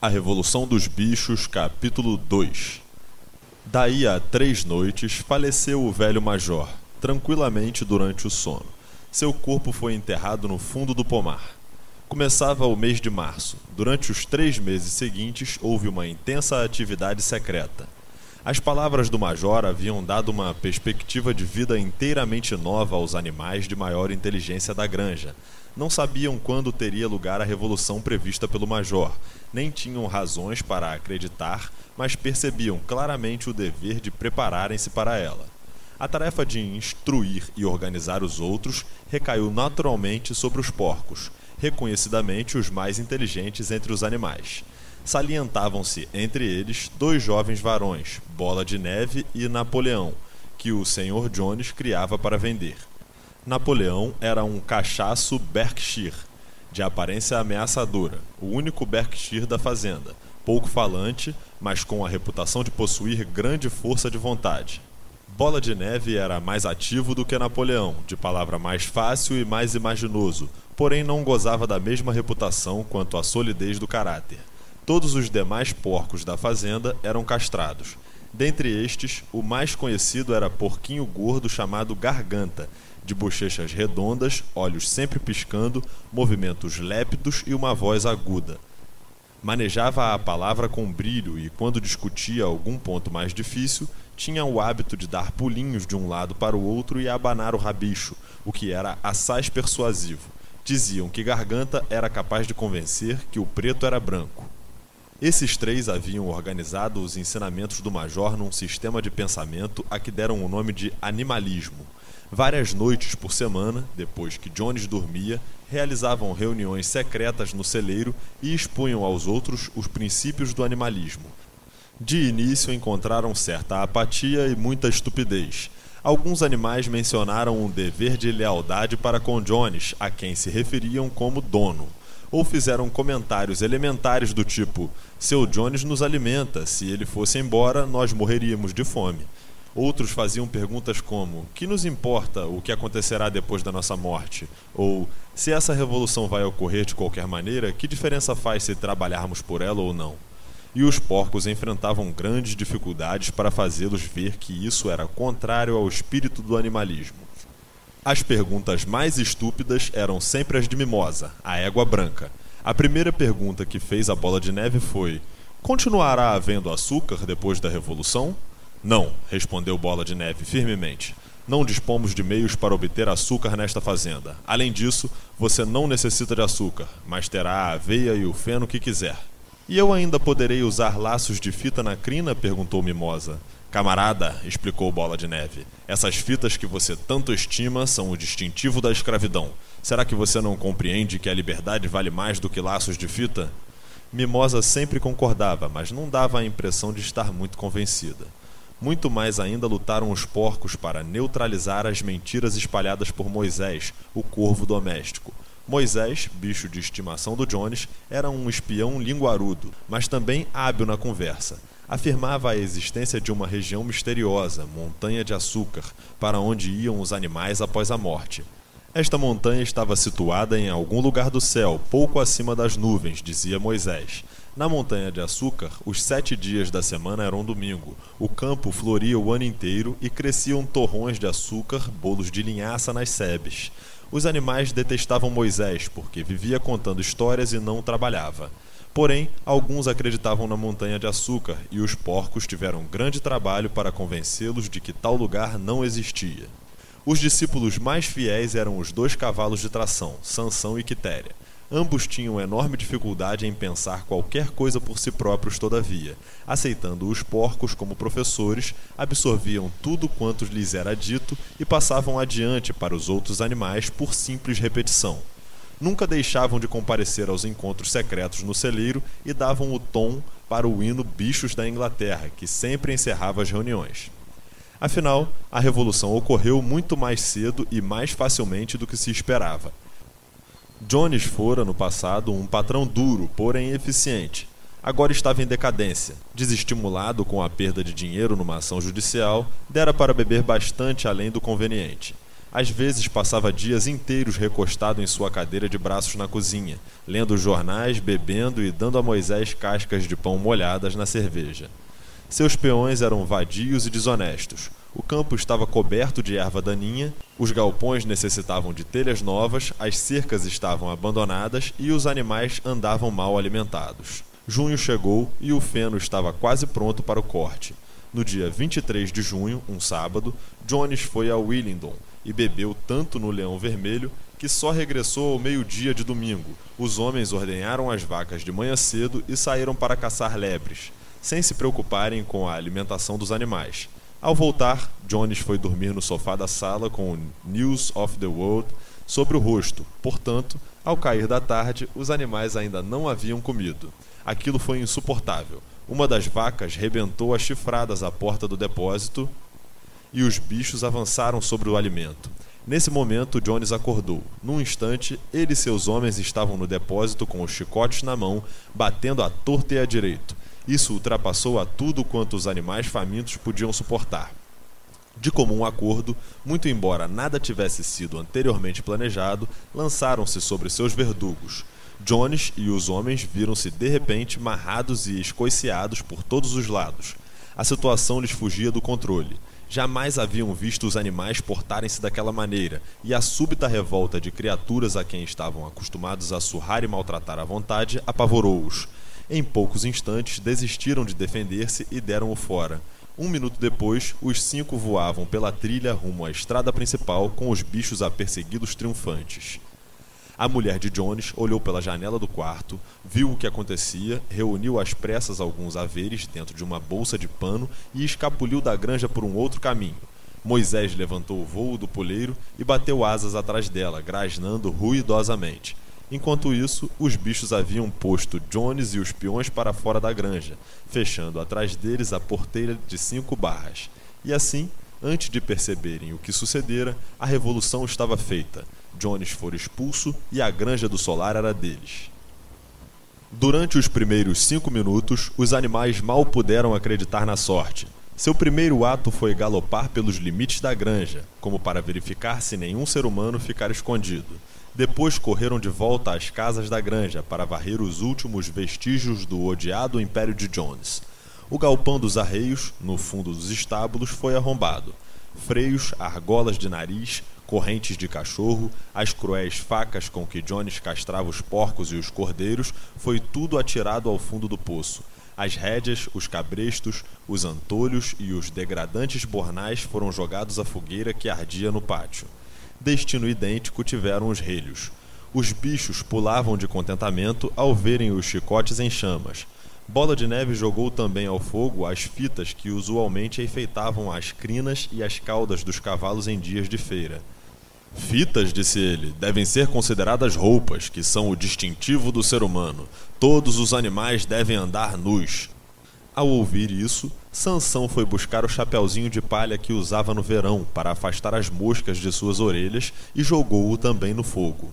A Revolução dos Bichos, capítulo 2 Daí a três noites faleceu o velho major, tranquilamente durante o sono. Seu corpo foi enterrado no fundo do pomar. Começava o mês de março. Durante os três meses seguintes houve uma intensa atividade secreta. As palavras do major haviam dado uma perspectiva de vida inteiramente nova aos animais de maior inteligência da granja. Não sabiam quando teria lugar a revolução prevista pelo major, nem tinham razões para acreditar, mas percebiam claramente o dever de prepararem-se para ela. A tarefa de instruir e organizar os outros recaiu naturalmente sobre os porcos, reconhecidamente os mais inteligentes entre os animais. Salientavam-se entre eles dois jovens varões, Bola de Neve e Napoleão, que o Sr. Jones criava para vender. Napoleão era um cachaço Berkshire, de aparência ameaçadora, o único Berkshire da fazenda, pouco falante, mas com a reputação de possuir grande força de vontade. Bola de Neve era mais ativo do que Napoleão, de palavra mais fácil e mais imaginoso, porém não gozava da mesma reputação quanto à solidez do caráter. Todos os demais porcos da fazenda eram castrados. Dentre estes, o mais conhecido era porquinho gordo chamado Garganta, de bochechas redondas, olhos sempre piscando, movimentos lépidos e uma voz aguda. Manejava a palavra com brilho e, quando discutia algum ponto mais difícil, tinha o hábito de dar pulinhos de um lado para o outro e abanar o rabicho, o que era assaz persuasivo. Diziam que Garganta era capaz de convencer que o preto era branco. Esses três haviam organizado os ensinamentos do Major num sistema de pensamento a que deram o nome de animalismo. Várias noites por semana, depois que Jones dormia, realizavam reuniões secretas no celeiro e expunham aos outros os princípios do animalismo. De início encontraram certa apatia e muita estupidez. Alguns animais mencionaram um dever de lealdade para com Jones, a quem se referiam como dono ou fizeram comentários elementares do tipo: Seu Jones nos alimenta, se ele fosse embora, nós morreríamos de fome. Outros faziam perguntas como: Que nos importa o que acontecerá depois da nossa morte? Ou se essa revolução vai ocorrer de qualquer maneira, que diferença faz se trabalharmos por ela ou não? E os porcos enfrentavam grandes dificuldades para fazê-los ver que isso era contrário ao espírito do animalismo. As perguntas mais estúpidas eram sempre as de Mimosa, a égua branca. A primeira pergunta que fez a bola de neve foi: Continuará havendo açúcar depois da revolução? Não, respondeu Bola de Neve firmemente. Não dispomos de meios para obter açúcar nesta fazenda. Além disso, você não necessita de açúcar, mas terá a aveia e o feno que quiser. E eu ainda poderei usar laços de fita na crina? perguntou Mimosa. Camarada, explicou Bola de Neve, essas fitas que você tanto estima são o distintivo da escravidão. Será que você não compreende que a liberdade vale mais do que laços de fita? Mimosa sempre concordava, mas não dava a impressão de estar muito convencida. Muito mais ainda lutaram os porcos para neutralizar as mentiras espalhadas por Moisés, o corvo doméstico. Moisés, bicho de estimação do Jones, era um espião linguarudo, mas também hábil na conversa afirmava a existência de uma região misteriosa, montanha de açúcar, para onde iam os animais após a morte. Esta montanha estava situada em algum lugar do céu, pouco acima das nuvens, dizia Moisés. Na montanha de açúcar, os sete dias da semana eram domingo. O campo floria o ano inteiro e cresciam torrões de açúcar, bolos de linhaça nas sebes. Os animais detestavam Moisés porque vivia contando histórias e não trabalhava. Porém, alguns acreditavam na montanha de açúcar e os porcos tiveram grande trabalho para convencê-los de que tal lugar não existia. Os discípulos mais fiéis eram os dois cavalos de tração, Sansão e Quitéria. Ambos tinham enorme dificuldade em pensar qualquer coisa por si próprios, todavia. Aceitando os porcos como professores, absorviam tudo quanto lhes era dito e passavam adiante para os outros animais por simples repetição nunca deixavam de comparecer aos encontros secretos no celeiro e davam o tom para o hino Bichos da Inglaterra, que sempre encerrava as reuniões. Afinal, a revolução ocorreu muito mais cedo e mais facilmente do que se esperava. Jones fora, no passado, um patrão duro, porém eficiente. Agora estava em decadência. Desestimulado com a perda de dinheiro numa ação judicial, dera para beber bastante além do conveniente. Às vezes passava dias inteiros recostado em sua cadeira de braços na cozinha, lendo jornais, bebendo e dando a Moisés cascas de pão molhadas na cerveja. Seus peões eram vadios e desonestos. O campo estava coberto de erva daninha, os galpões necessitavam de telhas novas, as cercas estavam abandonadas e os animais andavam mal alimentados. Junho chegou e o feno estava quase pronto para o corte. No dia 23 de junho, um sábado, Jones foi a Willingdon e bebeu tanto no Leão Vermelho que só regressou ao meio-dia de domingo. Os homens ordenharam as vacas de manhã cedo e saíram para caçar lebres, sem se preocuparem com a alimentação dos animais. Ao voltar, Jones foi dormir no sofá da sala com o News of the World sobre o rosto. Portanto, ao cair da tarde, os animais ainda não haviam comido. Aquilo foi insuportável. Uma das vacas rebentou as chifradas à porta do depósito e os bichos avançaram sobre o alimento. Nesse momento, Jones acordou. Num instante, ele e seus homens estavam no depósito com os chicotes na mão, batendo à torta e à direito. Isso ultrapassou a tudo quanto os animais famintos podiam suportar. De comum acordo, muito embora nada tivesse sido anteriormente planejado, lançaram-se sobre seus verdugos. Jones e os homens viram-se de repente marrados e escoiceados por todos os lados. A situação lhes fugia do controle. Jamais haviam visto os animais portarem-se daquela maneira, e a súbita revolta de criaturas a quem estavam acostumados a surrar e maltratar à vontade apavorou-os. Em poucos instantes desistiram de defender-se e deram-o fora. Um minuto depois, os cinco voavam pela trilha rumo à estrada principal com os bichos a persegui-los triunfantes. A mulher de Jones olhou pela janela do quarto, viu o que acontecia, reuniu às pressas alguns haveres dentro de uma bolsa de pano e escapuliu da granja por um outro caminho. Moisés levantou o vôo do poleiro e bateu asas atrás dela, grasnando ruidosamente. Enquanto isso, os bichos haviam posto Jones e os peões para fora da granja, fechando atrás deles a porteira de cinco barras. E assim, antes de perceberem o que sucedera, a revolução estava feita. Jones fora expulso e a granja do solar era deles. Durante os primeiros cinco minutos, os animais mal puderam acreditar na sorte. Seu primeiro ato foi galopar pelos limites da granja, como para verificar se nenhum ser humano ficara escondido. Depois correram de volta às casas da granja para varrer os últimos vestígios do odiado Império de Jones. O galpão dos arreios, no fundo dos estábulos, foi arrombado. Freios, argolas de nariz, correntes de cachorro, as cruéis facas com que Jones castrava os porcos e os cordeiros, foi tudo atirado ao fundo do poço. As rédeas, os cabrestos, os antolhos e os degradantes bornais foram jogados à fogueira que ardia no pátio destino idêntico tiveram os relhos. Os bichos pulavam de contentamento ao verem os chicotes em chamas. Bola de Neve jogou também ao fogo as fitas que usualmente enfeitavam as crinas e as caudas dos cavalos em dias de feira. Fitas, disse ele, devem ser consideradas roupas, que são o distintivo do ser humano. Todos os animais devem andar nus. Ao ouvir isso, Sansão foi buscar o chapeuzinho de palha que usava no verão para afastar as moscas de suas orelhas e jogou-o também no fogo.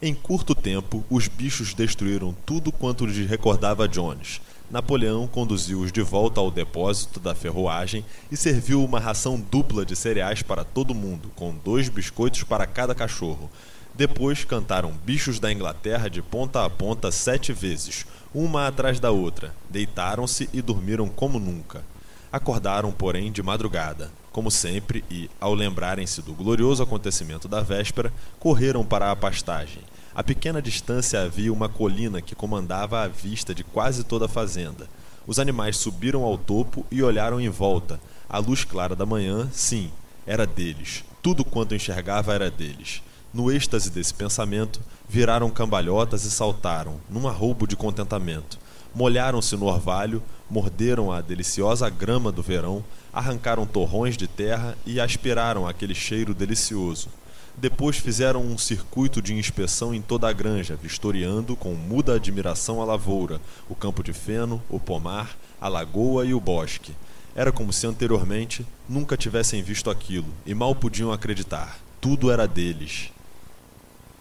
Em curto tempo, os bichos destruíram tudo quanto lhes recordava Jones. Napoleão conduziu-os de volta ao depósito da ferroagem e serviu uma ração dupla de cereais para todo mundo, com dois biscoitos para cada cachorro. Depois cantaram Bichos da Inglaterra de ponta a ponta sete vezes, uma atrás da outra, deitaram-se e dormiram como nunca. Acordaram, porém, de madrugada, como sempre, e, ao lembrarem-se do glorioso acontecimento da véspera, correram para a pastagem. A pequena distância havia uma colina que comandava a vista de quase toda a fazenda. Os animais subiram ao topo e olharam em volta. A luz clara da manhã, sim, era deles. Tudo quanto enxergava era deles. No êxtase desse pensamento, viraram cambalhotas e saltaram, num arroubo de contentamento. Molharam-se no orvalho, morderam a deliciosa grama do verão, arrancaram torrões de terra e aspiraram aquele cheiro delicioso. Depois fizeram um circuito de inspeção em toda a granja, vistoriando com muda admiração a lavoura, o campo de feno, o pomar, a lagoa e o bosque. Era como se anteriormente nunca tivessem visto aquilo e mal podiam acreditar. Tudo era deles.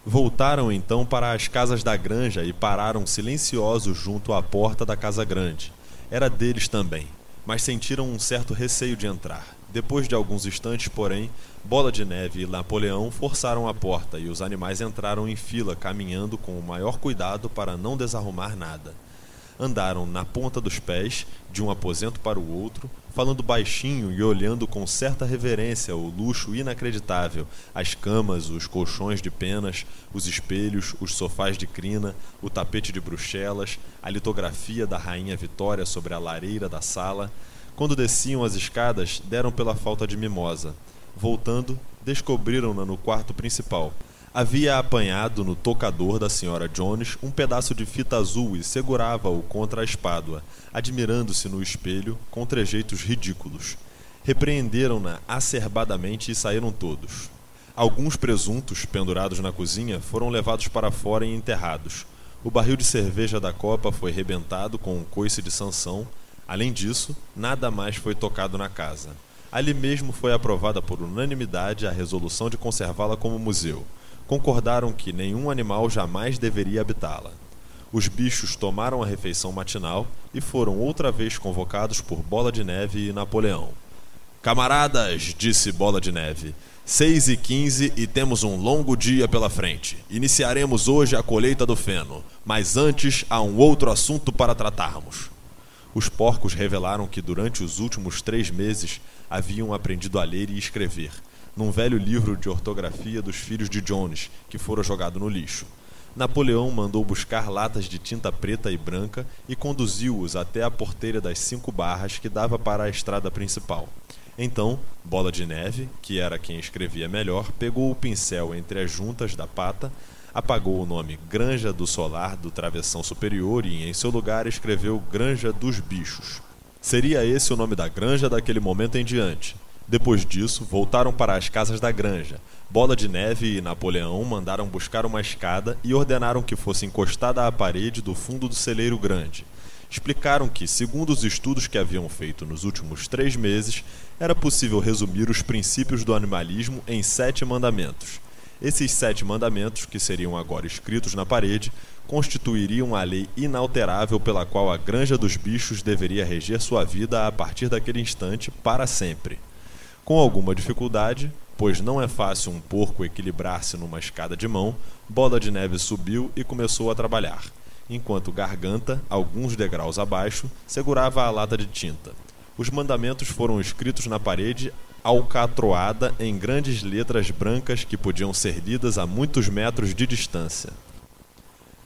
Voltaram então para as casas da granja e pararam silenciosos junto à porta da casa grande. Era deles também. Mas sentiram um certo receio de entrar. Depois de alguns instantes, porém, Bola de Neve e Napoleão forçaram a porta e os animais entraram em fila, caminhando com o maior cuidado para não desarrumar nada. Andaram na ponta dos pés, de um aposento para o outro, falando baixinho e olhando com certa reverência o luxo inacreditável, as camas, os colchões de penas, os espelhos, os sofás de crina, o tapete de bruxelas, a litografia da rainha Vitória sobre a lareira da sala. Quando desciam as escadas, deram pela falta de mimosa. Voltando, descobriram-na no quarto principal. Havia apanhado no tocador da senhora Jones um pedaço de fita azul e segurava-o contra a espádua, admirando-se no espelho com trejeitos ridículos. Repreenderam-na acerbadamente e saíram todos. Alguns presuntos, pendurados na cozinha, foram levados para fora e enterrados. O barril de cerveja da copa foi rebentado com um coice de Sansão. Além disso, nada mais foi tocado na casa. Ali mesmo foi aprovada por unanimidade a resolução de conservá-la como museu. Concordaram que nenhum animal jamais deveria habitá-la. Os bichos tomaram a refeição matinal e foram outra vez convocados por Bola de Neve e Napoleão. Camaradas, disse Bola de Neve, 6 e 15 e temos um longo dia pela frente. Iniciaremos hoje a colheita do feno, mas antes há um outro assunto para tratarmos. Os porcos revelaram que durante os últimos três meses haviam aprendido a ler e escrever, num velho livro de ortografia dos filhos de Jones, que fora jogado no lixo. Napoleão mandou buscar latas de tinta preta e branca e conduziu-os até a porteira das cinco barras que dava para a estrada principal. Então, Bola de Neve, que era quem escrevia melhor, pegou o pincel entre as juntas da pata, apagou o nome Granja do Solar do Travessão Superior e, em seu lugar, escreveu Granja dos Bichos. Seria esse o nome da granja daquele momento em diante. Depois disso, voltaram para as casas da granja. Bola de Neve e Napoleão mandaram buscar uma escada e ordenaram que fosse encostada à parede do fundo do celeiro grande. Explicaram que, segundo os estudos que haviam feito nos últimos três meses, era possível resumir os princípios do animalismo em sete mandamentos. Esses sete mandamentos, que seriam agora escritos na parede, constituiriam a lei inalterável pela qual a granja dos bichos deveria reger sua vida a partir daquele instante para sempre. Com alguma dificuldade, pois não é fácil um porco equilibrar-se numa escada de mão, Bola de Neve subiu e começou a trabalhar, enquanto Garganta, alguns degraus abaixo, segurava a lata de tinta. Os mandamentos foram escritos na parede alcatroada em grandes letras brancas que podiam ser lidas a muitos metros de distância.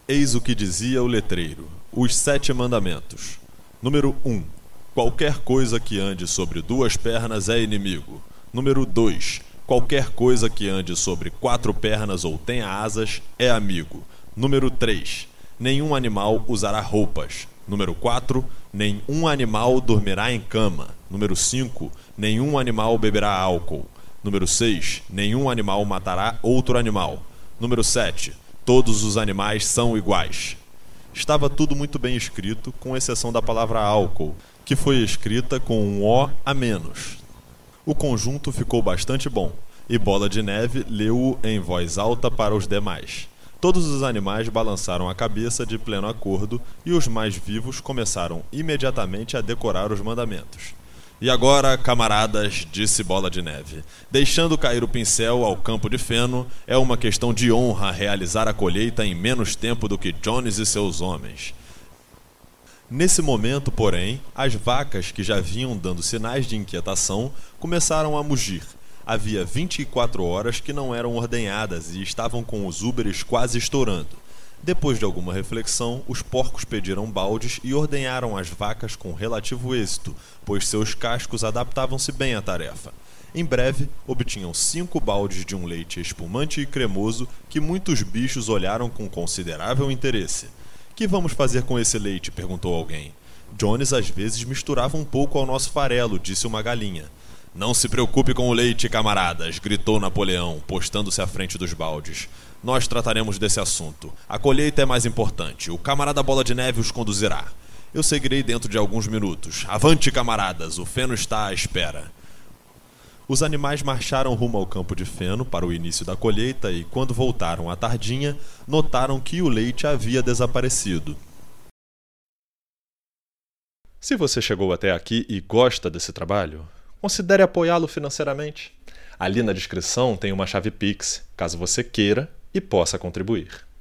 Eis o que dizia o letreiro: Os Sete Mandamentos. Número 1. Qualquer coisa que ande sobre duas pernas é inimigo. Número 2. Qualquer coisa que ande sobre quatro pernas ou tenha asas é amigo. Número 3. Nenhum animal usará roupas. Número 4. Nenhum animal dormirá em cama. Número 5. Nenhum animal beberá álcool. Número 6. Nenhum animal matará outro animal. Número 7. Todos os animais são iguais. Estava tudo muito bem escrito, com exceção da palavra álcool, que foi escrita com um O a menos. O conjunto ficou bastante bom, e Bola de Neve leu-o em voz alta para os demais. Todos os animais balançaram a cabeça de pleno acordo e os mais vivos começaram imediatamente a decorar os mandamentos. E agora, camaradas, disse Bola de Neve, deixando cair o pincel ao campo de feno, é uma questão de honra realizar a colheita em menos tempo do que Jones e seus homens. Nesse momento, porém, as vacas que já vinham dando sinais de inquietação começaram a mugir havia 24 horas que não eram ordenhadas e estavam com os úberes quase estourando. Depois de alguma reflexão, os porcos pediram baldes e ordenharam as vacas com relativo êxito, pois seus cascos adaptavam-se bem à tarefa. Em breve, obtinham cinco baldes de um leite espumante e cremoso que muitos bichos olharam com considerável interesse. Que vamos fazer com esse leite? perguntou alguém. Jones às vezes misturava um pouco ao nosso farelo, disse uma galinha. Não se preocupe com o leite, camaradas, gritou Napoleão, postando-se à frente dos baldes. Nós trataremos desse assunto. A colheita é mais importante. O camarada Bola de Neve os conduzirá. Eu seguirei dentro de alguns minutos. Avante, camaradas, o feno está à espera. Os animais marcharam rumo ao campo de feno para o início da colheita e, quando voltaram à tardinha, notaram que o leite havia desaparecido. Se você chegou até aqui e gosta desse trabalho, considere apoiá-lo financeiramente. Ali na descrição tem uma chave Pix, caso você queira e possa contribuir.